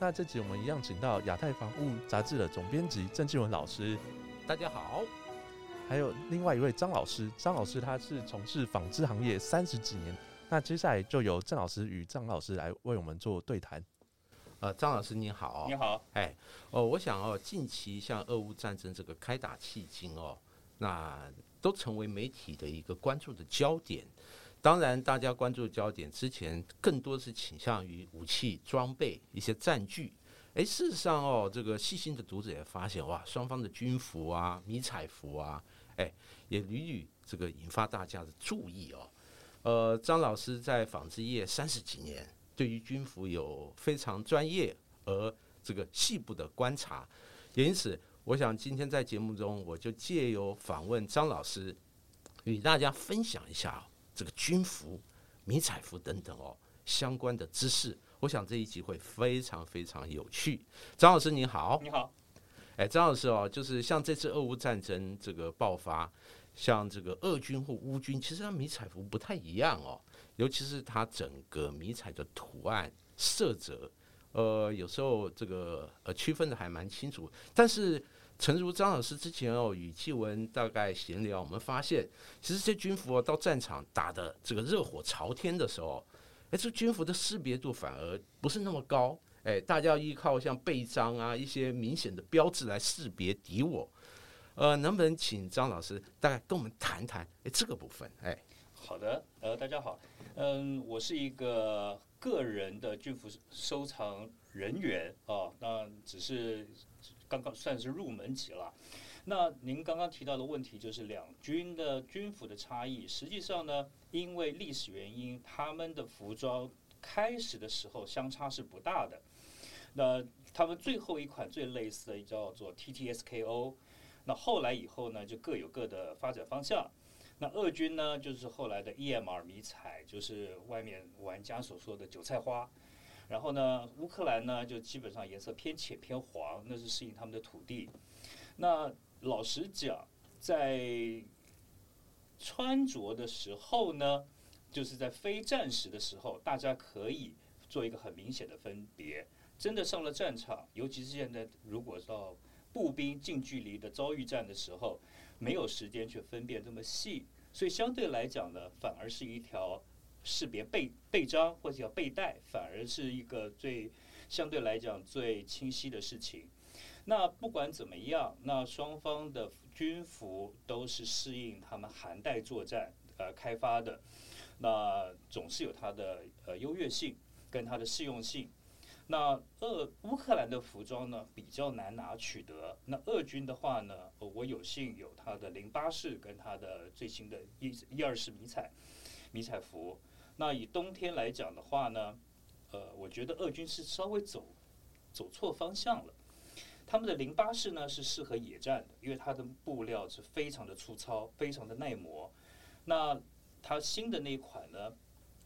那这集我们一样请到亚太防务杂志的总编辑郑继文老师，大家好。还有另外一位张老师，张老师他是从事纺织行业三十几年。那接下来就由郑老师与张老师来为我们做对谈。呃，张老师你好，你好，哎，哦，我想哦，近期像俄乌战争这个开打迄今哦，那都成为媒体的一个关注的焦点。当然，大家关注焦点之前更多是倾向于武器装备一些战具。哎，事实上哦，这个细心的读者也发现，哇，双方的军服啊、迷彩服啊，哎，也屡屡这个引发大家的注意哦。呃，张老师在纺织业三十几年，对于军服有非常专业而这个细部的观察。也因此，我想今天在节目中，我就借由访问张老师，与大家分享一下。这个军服、迷彩服等等哦，相关的知识，我想这一集会非常非常有趣。张老师你好，你好，哎，张老师哦，就是像这次俄乌战争这个爆发，像这个俄军或乌军，其实它迷彩服不太一样哦，尤其是它整个迷彩的图案、色泽，呃，有时候这个呃区分的还蛮清楚，但是。诚如张老师之前哦与纪文大概闲聊，我们发现，其实这军服哦到战场打的这个热火朝天的时候，哎，这军服的识别度反而不是那么高，哎，大家要依靠像背章啊一些明显的标志来识别敌我。呃，能不能请张老师大概跟我们谈谈哎这个部分？哎，好的，呃，大家好，嗯，我是一个个人的军服收藏人员啊，那只是。刚刚算是入门级了。那您刚刚提到的问题就是两军的军服的差异。实际上呢，因为历史原因，他们的服装开始的时候相差是不大的。那他们最后一款最类似的叫做 TTSKO。那后来以后呢，就各有各的发展方向。那俄军呢，就是后来的 EMR 迷彩，就是外面玩家所说的韭菜花。然后呢，乌克兰呢就基本上颜色偏浅偏黄，那是适应他们的土地。那老实讲，在穿着的时候呢，就是在非战时的时候，大家可以做一个很明显的分别。真的上了战场，尤其是现在，如果到步兵近距离的遭遇战的时候，没有时间去分辨这么细，所以相对来讲呢，反而是一条。识别背背章或者叫背带，反而是一个最相对来讲最清晰的事情。那不管怎么样，那双方的军服都是适应他们寒带作战呃开发的，那总是有它的呃优越性跟它的适用性。那俄乌克兰的服装呢比较难拿取得，那俄军的话呢，我有幸有它的零八式跟它的最新的一一二式迷彩迷彩服。那以冬天来讲的话呢，呃，我觉得俄军是稍微走走错方向了。他们的零八式呢是适合野战的，因为它的布料是非常的粗糙，非常的耐磨。那它新的那一款呢，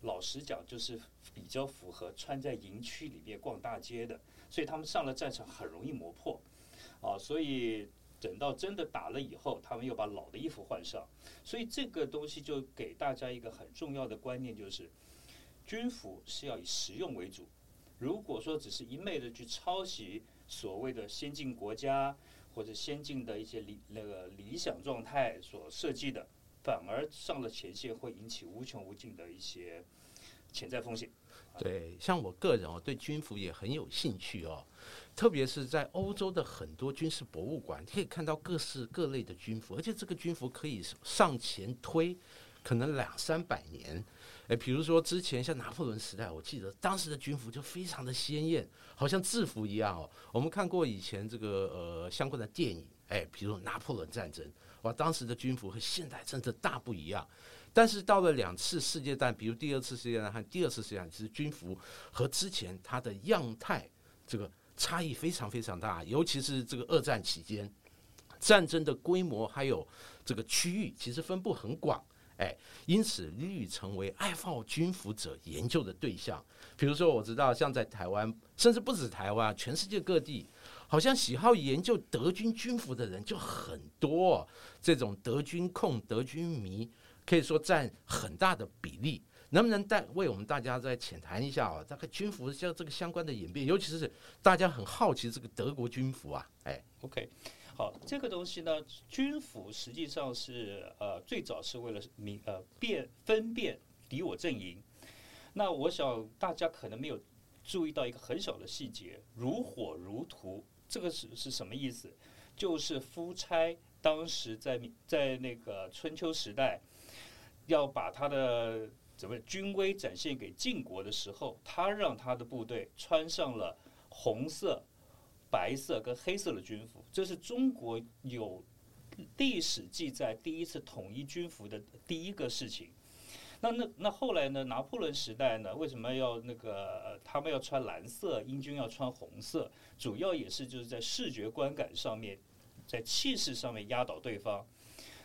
老实讲就是比较符合穿在营区里面逛大街的，所以他们上了战场很容易磨破啊，所以。等到真的打了以后，他们又把老的衣服换上，所以这个东西就给大家一个很重要的观念，就是军服是要以实用为主。如果说只是一昧的去抄袭所谓的先进国家或者先进的一些理那个理想状态所设计的，反而上了前线会引起无穷无尽的一些潜在风险。对，像我个人哦，对军服也很有兴趣哦。特别是在欧洲的很多军事博物馆，可以看到各式各类的军服，而且这个军服可以上前推，可能两三百年。诶，比如说之前像拿破仑时代，我记得当时的军服就非常的鲜艳，好像制服一样哦。我们看过以前这个呃相关的电影，诶，比如拿破仑战争，哇，当时的军服和现代真的大不一样。但是到了两次世界大战，比如第二次世界大战和第二次世界大战，其实军服和之前它的样态这个。差异非常非常大，尤其是这个二战期间，战争的规模还有这个区域其实分布很广，哎，因此屡屡成为爱好军服者研究的对象。比如说，我知道像在台湾，甚至不止台湾，全世界各地，好像喜好研究德军军服的人就很多，这种德军控、德军迷，可以说占很大的比例。能不能带为我们大家再浅谈一下啊？这个军服像这个相关的演变，尤其是大家很好奇这个德国军服啊，哎，OK，好，这个东西呢，军服实际上是呃最早是为了明呃辨分辨敌我阵营。那我想大家可能没有注意到一个很小的细节，如火如荼，这个是是什么意思？就是夫差当时在在那个春秋时代要把他的。怎么军威展现给晋国的时候，他让他的部队穿上了红色、白色跟黑色的军服，这是中国有历史记载第一次统一军服的第一个事情。那那那后来呢？拿破仑时代呢？为什么要那个他们要穿蓝色，英军要穿红色？主要也是就是在视觉观感上面，在气势上面压倒对方。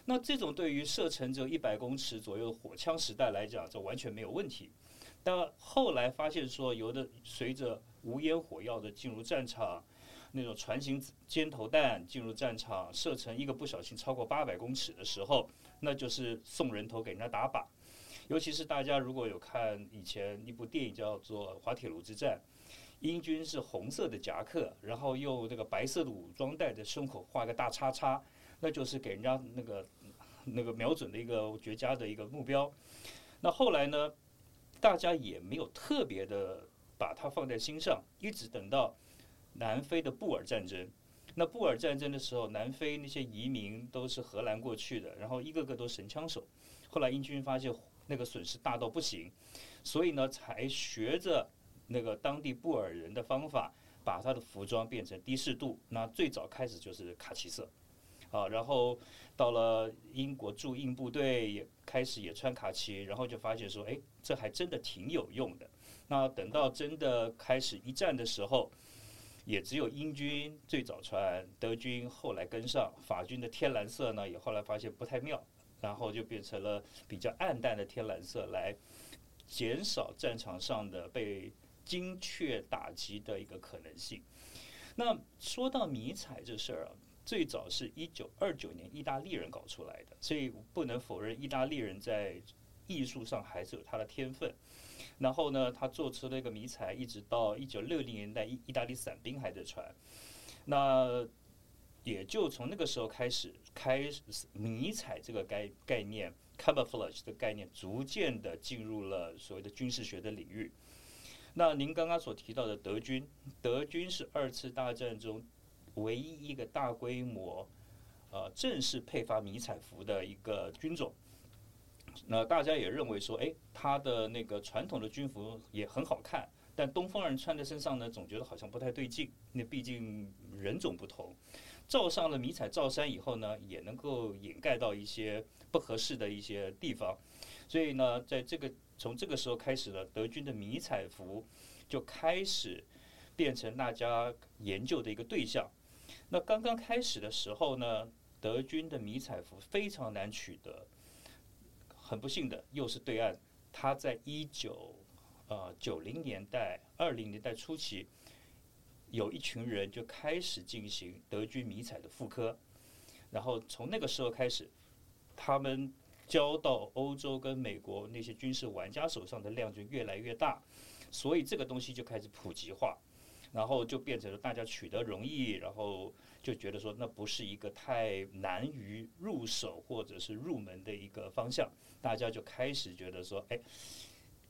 那这种对于射程只有一百公尺左右的火枪时代来讲，这完全没有问题。但后来发现说，有的随着无烟火药的进入战场，那种船型尖头弹进入战场，射程一个不小心超过八百公尺的时候，那就是送人头给人家打靶。尤其是大家如果有看以前一部电影叫做《滑铁卢之战》，英军是红色的夹克，然后用这个白色的武装带在胸口画个大叉叉，那就是给人家那个。那个瞄准的一个绝佳的一个目标，那后来呢，大家也没有特别的把它放在心上，一直等到南非的布尔战争。那布尔战争的时候，南非那些移民都是荷兰过去的，然后一个个都神枪手。后来英军发现那个损失大到不行，所以呢，才学着那个当地布尔人的方法，把他的服装变成低适度。那最早开始就是卡其色。啊，然后到了英国驻印部队也开始也穿卡其，然后就发现说，哎，这还真的挺有用的。那等到真的开始一战的时候，也只有英军最早穿，德军后来跟上，法军的天蓝色呢也后来发现不太妙，然后就变成了比较暗淡的天蓝色，来减少战场上的被精确打击的一个可能性。那说到迷彩这事儿啊。最早是一九二九年意大利人搞出来的，所以不能否认意大利人在艺术上还是有他的天分。然后呢，他做出了一个迷彩，一直到一九六零年代，意意大利伞兵还在穿。那也就从那个时候开始，开迷彩这个概概念 （camouflage） 的概念，逐渐的进入了所谓的军事学的领域。那您刚刚所提到的德军，德军是二次大战中。唯一一个大规模，呃，正式配发迷彩服的一个军种，那大家也认为说，哎，他的那个传统的军服也很好看，但东方人穿在身上呢，总觉得好像不太对劲。那毕竟人种不同，罩上了迷彩罩衫以后呢，也能够掩盖到一些不合适的一些地方。所以呢，在这个从这个时候开始呢，德军的迷彩服就开始变成大家研究的一个对象。那刚刚开始的时候呢，德军的迷彩服非常难取得，很不幸的，又是对岸，他在一九呃九零年代、二零年代初期，有一群人就开始进行德军迷彩的复刻，然后从那个时候开始，他们交到欧洲跟美国那些军事玩家手上的量就越来越大，所以这个东西就开始普及化。然后就变成了大家取得容易，然后就觉得说那不是一个太难于入手或者是入门的一个方向，大家就开始觉得说，哎，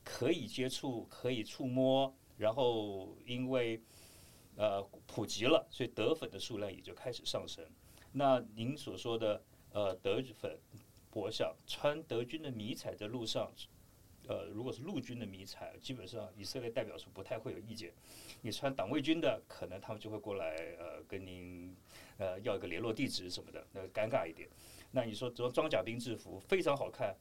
可以接触，可以触摸，然后因为呃普及了，所以德粉的数量也就开始上升。那您所说的呃德粉，我想穿德军的迷彩在路上。呃，如果是陆军的迷彩，基本上以色列代表处不太会有意见。你穿党卫军的，可能他们就会过来呃跟您呃要一个联络地址什么的，那尴尬一点。那你说装装甲兵制服非常好看，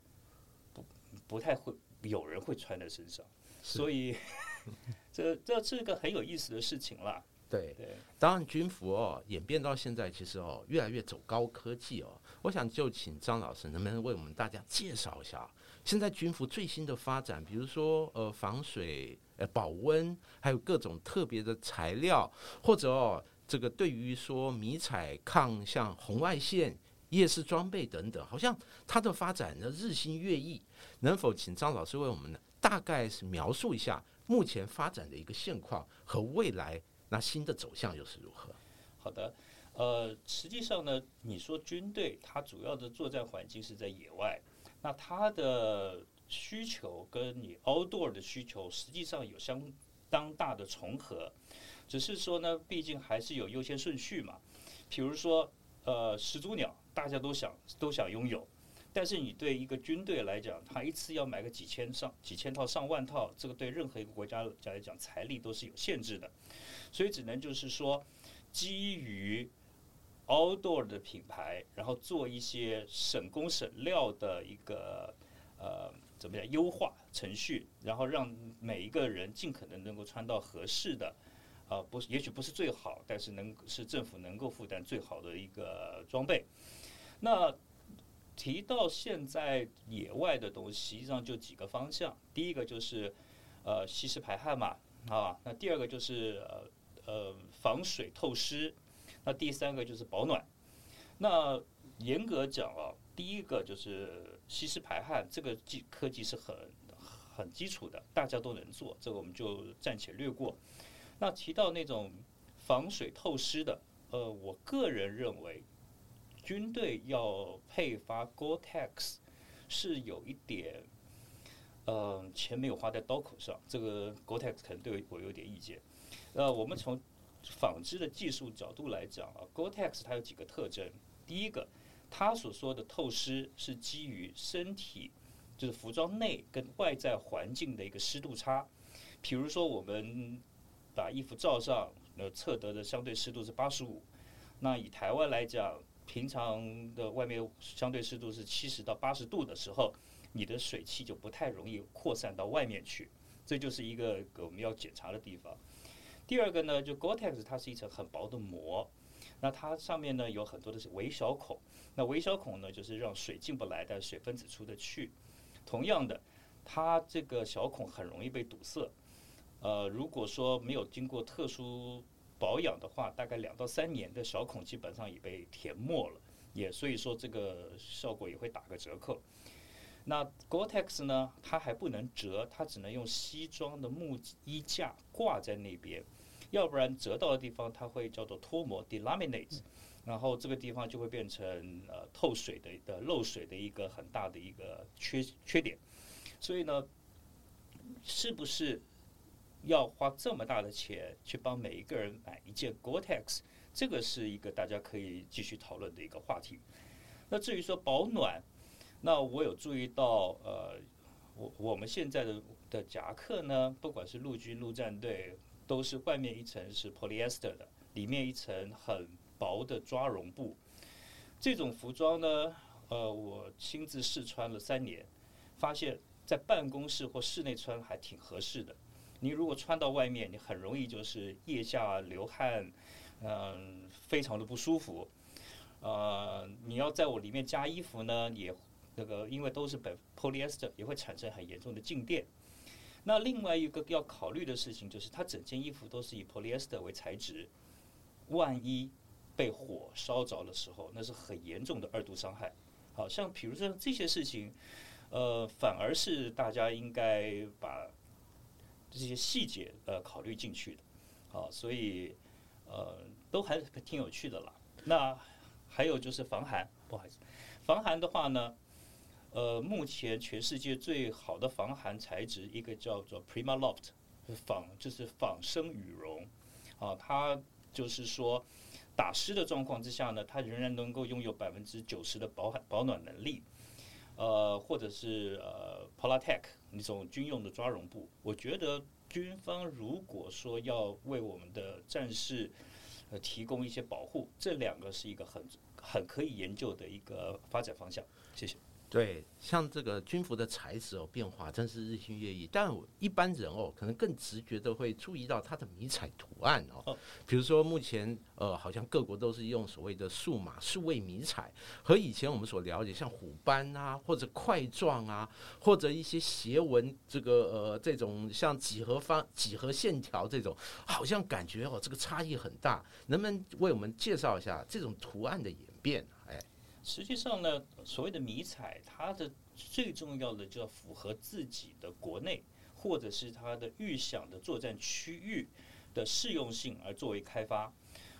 不不太会有人会穿在身上。所以 这这是一个很有意思的事情啦。对，对，当然军服哦演变到现在，其实哦越来越走高科技哦。我想就请张老师能不能为我们大家介绍一下现在军服最新的发展，比如说呃防水、呃保温，还有各种特别的材料，或者哦这个对于说迷彩抗像红外线、夜视装备等等，好像它的发展呢日新月异。能否请张老师为我们呢大概是描述一下目前发展的一个现况和未来那新的走向又是如何？好的，呃，实际上呢，你说军队它主要的作战环境是在野外，那它的需求跟你 outdoor 的需求实际上有相当大的重合，只是说呢，毕竟还是有优先顺序嘛。比如说，呃，始祖鸟大家都想都想拥有，但是你对一个军队来讲，他一次要买个几千上几千套上万套，这个对任何一个国家来讲财力都是有限制的，所以只能就是说。基于 outdoor 的品牌，然后做一些省工省料的一个呃怎么样优化程序，然后让每一个人尽可能能够穿到合适的，啊不是也许不是最好，但是能是政府能够负担最好的一个装备。那提到现在野外的东西，实际上就几个方向，第一个就是呃吸湿排汗嘛，啊，那第二个就是呃。呃，防水透湿，那第三个就是保暖。那严格讲啊，第一个就是吸湿排汗，这个技科技是很很基础的，大家都能做，这个我们就暂且略过。那提到那种防水透湿的，呃，我个人认为，军队要配发 Gore-Tex 是有一点，呃，钱没有花在刀口上，这个 Gore-Tex 可能对我有点意见。呃，我们从纺织的技术角度来讲啊，Gore-Tex 它有几个特征。第一个，它所说的透湿是基于身体，就是服装内跟外在环境的一个湿度差。比如说，我们把衣服罩上，呃，测得的相对湿度是八十五。那以台湾来讲，平常的外面相对湿度是七十到八十度的时候，你的水汽就不太容易扩散到外面去。这就是一个我们要检查的地方。第二个呢，就 Gore-Tex 它是一层很薄的膜，那它上面呢有很多的是微小孔，那微小孔呢就是让水进不来，但水分子出得去。同样的，它这个小孔很容易被堵塞，呃，如果说没有经过特殊保养的话，大概两到三年的小孔基本上已被填没了，也所以说这个效果也会打个折扣。那 Gore-Tex 呢，它还不能折，它只能用西装的木衣架挂在那边。要不然折到的地方，它会叫做脱模 （delaminate），然后这个地方就会变成呃透水的、的漏水的一个很大的一个缺缺点。所以呢，是不是要花这么大的钱去帮每一个人买一件 Gore-Tex？这个是一个大家可以继续讨论的一个话题。那至于说保暖，那我有注意到，呃，我我们现在的的夹克呢，不管是陆军陆战队。都是外面一层是 polyester 的，里面一层很薄的抓绒布。这种服装呢，呃，我亲自试穿了三年，发现，在办公室或室内穿还挺合适的。你如果穿到外面，你很容易就是腋下流汗，嗯，非常的不舒服。呃，你要在我里面加衣服呢，也那个因为都是本 polyester，也会产生很严重的静电。那另外一个要考虑的事情就是，它整件衣服都是以 polyester 为材质，万一被火烧着的时候，那是很严重的二度伤害。好像比如说这些事情，呃，反而是大家应该把这些细节呃考虑进去的。好，所以呃都还挺有趣的啦。那还有就是防寒，不好意思，防寒的话呢？呃，目前全世界最好的防寒材质，一个叫做 Prima Loft，仿就是仿生羽绒，啊，它就是说打湿的状况之下呢，它仍然能够拥有百分之九十的保保暖能力，呃，或者是呃 Polartec 那种军用的抓绒布，我觉得军方如果说要为我们的战士呃提供一些保护，这两个是一个很很可以研究的一个发展方向。谢谢。对，像这个军服的材质哦，变化真是日新月异。但一般人哦，可能更直觉的会注意到它的迷彩图案哦。比如说，目前呃，好像各国都是用所谓的数码数位迷彩，和以前我们所了解像虎斑啊，或者块状啊，或者一些斜纹这个呃这种像几何方几何线条这种，好像感觉哦，这个差异很大。能不能为我们介绍一下这种图案的演变？实际上呢，所谓的迷彩，它的最重要的就要符合自己的国内或者是它的预想的作战区域的适用性而作为开发。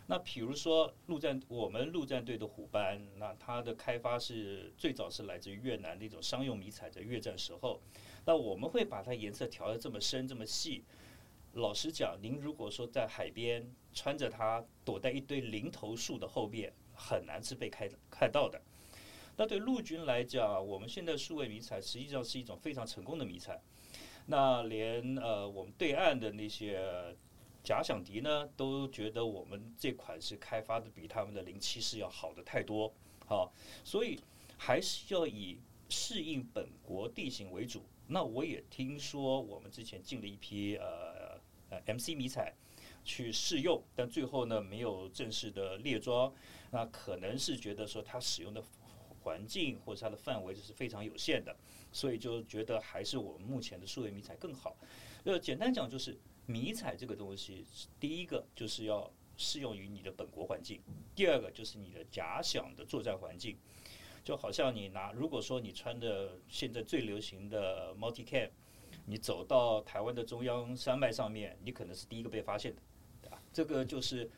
那比如说陆战，我们陆战队的虎斑，那它的开发是最早是来自于越南那种商用迷彩，在越战时候。那我们会把它颜色调的这么深这么细。老实讲，您如果说在海边穿着它，躲在一堆零头树的后边。很难是被开看到的。那对陆军来讲，我们现在数位迷彩实际上是一种非常成功的迷彩。那连呃我们对岸的那些假想敌呢，都觉得我们这款是开发的比他们的零七式要好的太多。好，所以还是要以适应本国地形为主。那我也听说我们之前进了一批呃呃 MC 迷彩去试用，但最后呢没有正式的列装。那可能是觉得说它使用的环境或者它的范围是非常有限的，所以就觉得还是我们目前的数位迷彩更好。呃，简单讲就是迷彩这个东西，第一个就是要适用于你的本国环境，第二个就是你的假想的作战环境。就好像你拿，如果说你穿的现在最流行的 multi cam，你走到台湾的中央山脉上面，你可能是第一个被发现的，对吧？这个就是。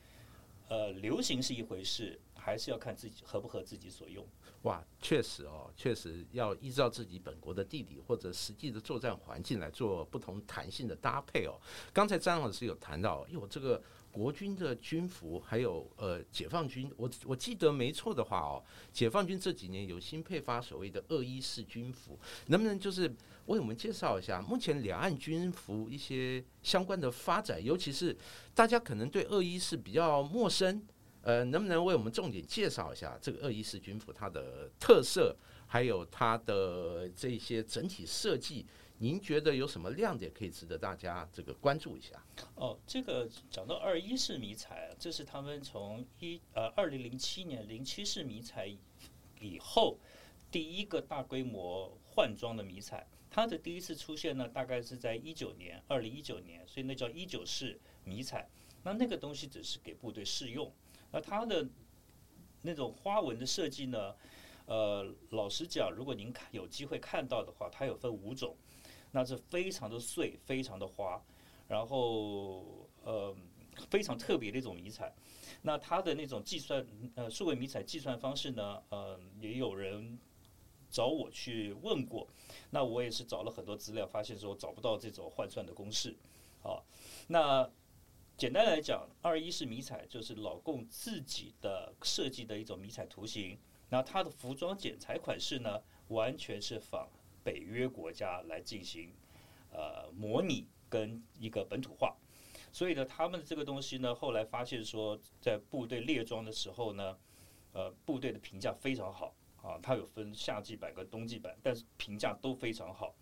呃，流行是一回事，还是要看自己合不合自己所用。哇，确实哦，确实要依照自己本国的地理或者实际的作战环境来做不同弹性的搭配哦。刚才张老师有谈到，哟，这个。国军的军服，还有呃，解放军，我我记得没错的话哦，解放军这几年有新配发所谓的二一式军服，能不能就是为我们介绍一下目前两岸军服一些相关的发展，尤其是大家可能对二一式比较陌生，呃，能不能为我们重点介绍一下这个二一式军服它的特色，还有它的这些整体设计？您觉得有什么亮点可以值得大家这个关注一下？哦，这个讲到二一式迷彩，这是他们从一呃二零零七年零七式迷彩以后第一个大规模换装的迷彩。它的第一次出现呢，大概是在一九年，二零一九年，所以那叫一九式迷彩。那那个东西只是给部队试用。那它的那种花纹的设计呢，呃，老实讲，如果您看有机会看到的话，它有分五种。那是非常的碎，非常的花，然后呃非常特别的一种迷彩。那它的那种计算呃数位迷彩计算方式呢，呃也有人找我去问过，那我也是找了很多资料，发现说找不到这种换算的公式。好，那简单来讲，二一式迷彩就是老共自己的设计的一种迷彩图形，那它的服装剪裁款式呢，完全是仿。北约国家来进行呃模拟跟一个本土化，所以呢，他们的这个东西呢，后来发现说，在部队列装的时候呢，呃，部队的评价非常好啊，它有分夏季版跟冬季版，但是评价都非常好。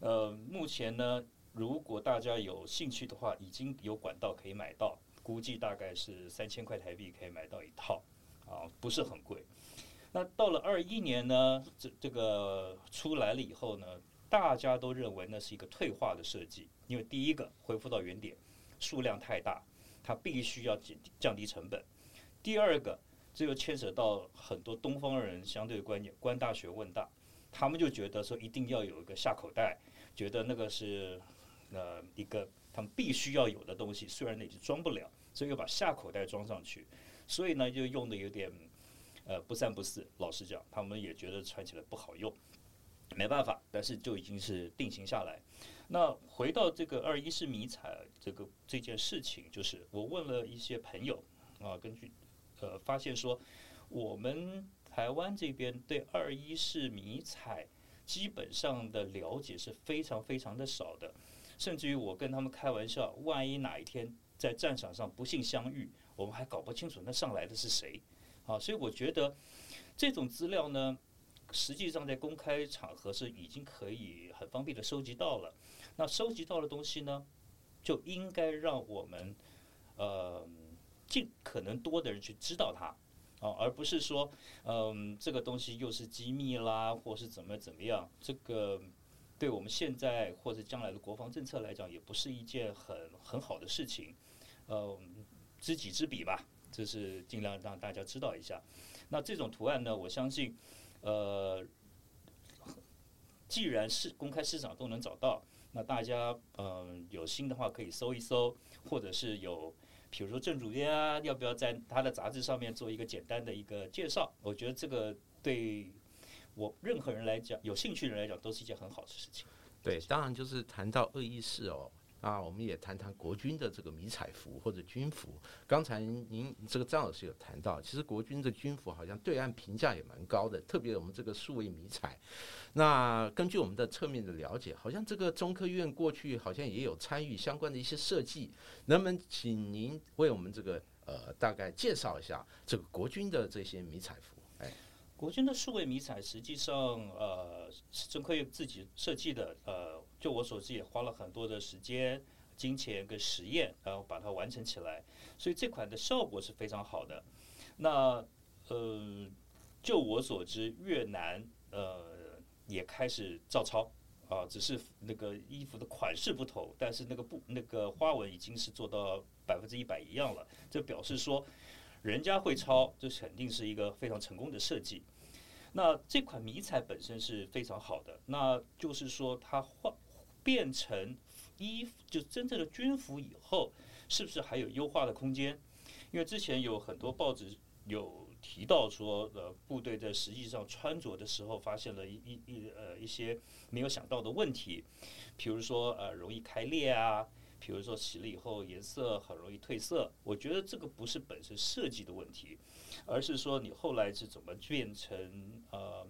呃，目前呢，如果大家有兴趣的话，已经有管道可以买到，估计大概是三千块台币可以买到一套啊，不是很贵。那到了二一年呢，这这个出来了以后呢，大家都认为那是一个退化的设计，因为第一个恢复到原点，数量太大，它必须要减降低成本；第二个，这又牵扯到很多东方人相对观念，官大学问大，他们就觉得说一定要有一个下口袋，觉得那个是呃一个他们必须要有的东西，虽然那经装不了，所以又把下口袋装上去，所以呢就用的有点。呃，不三不四，老实讲，他们也觉得穿起来不好用，没办法，但是就已经是定型下来。那回到这个二一式迷彩这个这件事情，就是我问了一些朋友啊，根据呃发现说，我们台湾这边对二一式迷彩基本上的了解是非常非常的少的，甚至于我跟他们开玩笑，万一哪一天在战场上不幸相遇，我们还搞不清楚那上来的是谁。啊，所以我觉得这种资料呢，实际上在公开场合是已经可以很方便的收集到了。那收集到的东西呢，就应该让我们呃尽可能多的人去知道它啊，而不是说嗯这个东西又是机密啦，或是怎么怎么样，这个对我们现在或者将来的国防政策来讲，也不是一件很很好的事情。嗯，知己知彼吧，这是尽量让大家知道一下。那这种图案呢，我相信，呃，既然是公开市场都能找到，那大家嗯有心的话可以搜一搜，或者是有，比如说郑主编啊，要不要在他的杂志上面做一个简单的一个介绍？我觉得这个对我任何人来讲，有兴趣的人来讲，都是一件很好的事情。对，当然就是谈到恶意事哦。啊，我们也谈谈国军的这个迷彩服或者军服。刚才您这个张老师有谈到，其实国军的军服好像对岸评价也蛮高的，特别我们这个数位迷彩。那根据我们的侧面的了解，好像这个中科院过去好像也有参与相关的一些设计。能不能请您为我们这个呃大概介绍一下这个国军的这些迷彩服？哎，国军的数位迷彩实际上呃是中科院自己设计的，呃。就我所知，也花了很多的时间、金钱跟实验，然后把它完成起来。所以这款的效果是非常好的。那呃，就我所知，越南呃也开始照抄啊，只是那个衣服的款式不同，但是那个布那个花纹已经是做到百分之一百一样了。这表示说，人家会抄，这肯定是一个非常成功的设计。那这款迷彩本身是非常好的，那就是说它换。变成衣服，就真正的军服以后，是不是还有优化的空间？因为之前有很多报纸有提到说，呃，部队在实际上穿着的时候，发现了一一一呃一些没有想到的问题，比如说呃容易开裂啊，比如说洗了以后颜色很容易褪色。我觉得这个不是本身设计的问题，而是说你后来是怎么变成呃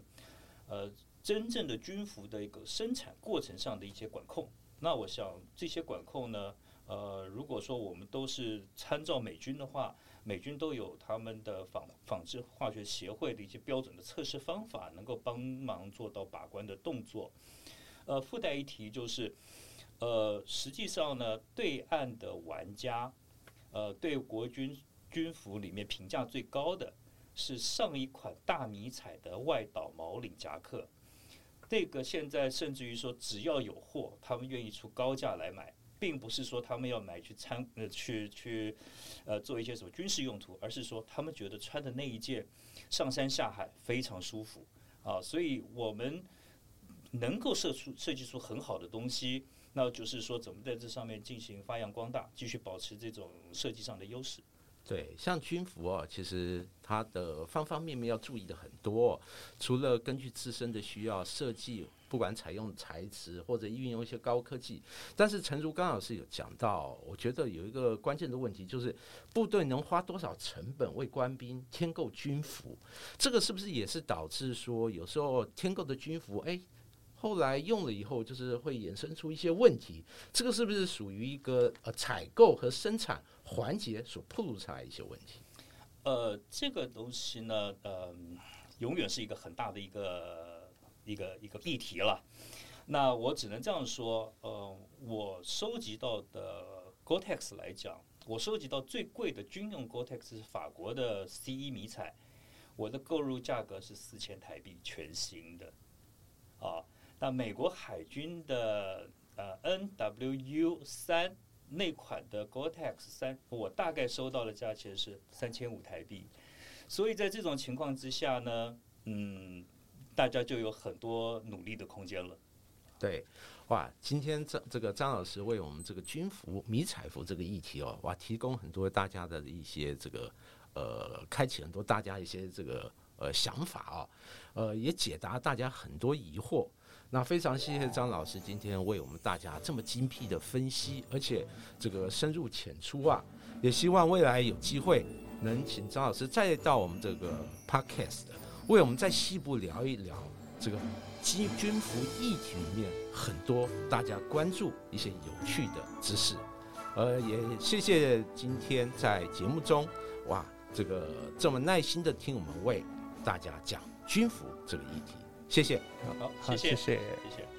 呃。真正的军服的一个生产过程上的一些管控，那我想这些管控呢，呃，如果说我们都是参照美军的话，美军都有他们的纺纺织化学协会的一些标准的测试方法，能够帮忙做到把关的动作。呃，附带一提就是，呃，实际上呢，对岸的玩家，呃，对国军军服里面评价最高的是上一款大迷彩的外岛毛领夹克。这个现在甚至于说，只要有货，他们愿意出高价来买，并不是说他们要买去参呃去去呃做一些什么军事用途，而是说他们觉得穿的那一件上山下海非常舒服啊，所以我们能够设出设计出很好的东西，那就是说怎么在这上面进行发扬光大，继续保持这种设计上的优势。对，像军服哦，其实它的方方面面要注意的很多。除了根据自身的需要设计，不管采用材质或者运用一些高科技，但是陈如刚老师有讲到，我觉得有一个关键的问题，就是部队能花多少成本为官兵添购军服？这个是不是也是导致说有时候添购的军服，哎？后来用了以后，就是会衍生出一些问题，这个是不是属于一个呃采购和生产环节所暴露出来一些问题？呃，这个东西呢，呃，永远是一个很大的一个一个一个议题了。那我只能这样说，呃，我收集到的 Gore-Tex 来讲，我收集到最贵的军用 Gore-Tex 是法国的 C 一迷彩，我的购入价格是四千台币，全新的，啊。那美国海军的呃 NWU 三那款的 Gore-Tex 三，我大概收到的价钱是三千五台币，所以在这种情况之下呢，嗯，大家就有很多努力的空间了。对，哇，今天张这个张老师为我们这个军服迷彩服这个议题哦，哇，提供很多大家的一些这个呃，开启很多大家一些这个呃想法啊，呃，也解答大家很多疑惑。那非常谢谢张老师今天为我们大家这么精辟的分析，而且这个深入浅出啊，也希望未来有机会能请张老师再到我们这个 podcast 为我们再细部聊一聊这个军军服议题里面很多大家关注一些有趣的知识，呃，也谢谢今天在节目中哇这个这么耐心的听我们为大家讲军服这个议题。谢谢。好，好，谢谢，谢谢。谢谢。